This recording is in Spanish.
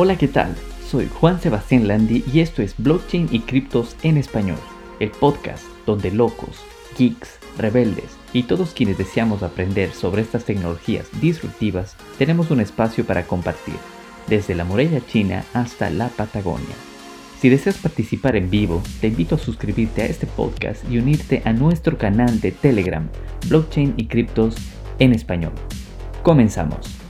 Hola, ¿qué tal? Soy Juan Sebastián Landi y esto es Blockchain y Criptos en Español, el podcast donde locos, geeks, rebeldes y todos quienes deseamos aprender sobre estas tecnologías disruptivas tenemos un espacio para compartir, desde la muralla china hasta la Patagonia. Si deseas participar en vivo, te invito a suscribirte a este podcast y unirte a nuestro canal de Telegram, Blockchain y Criptos en Español. Comenzamos.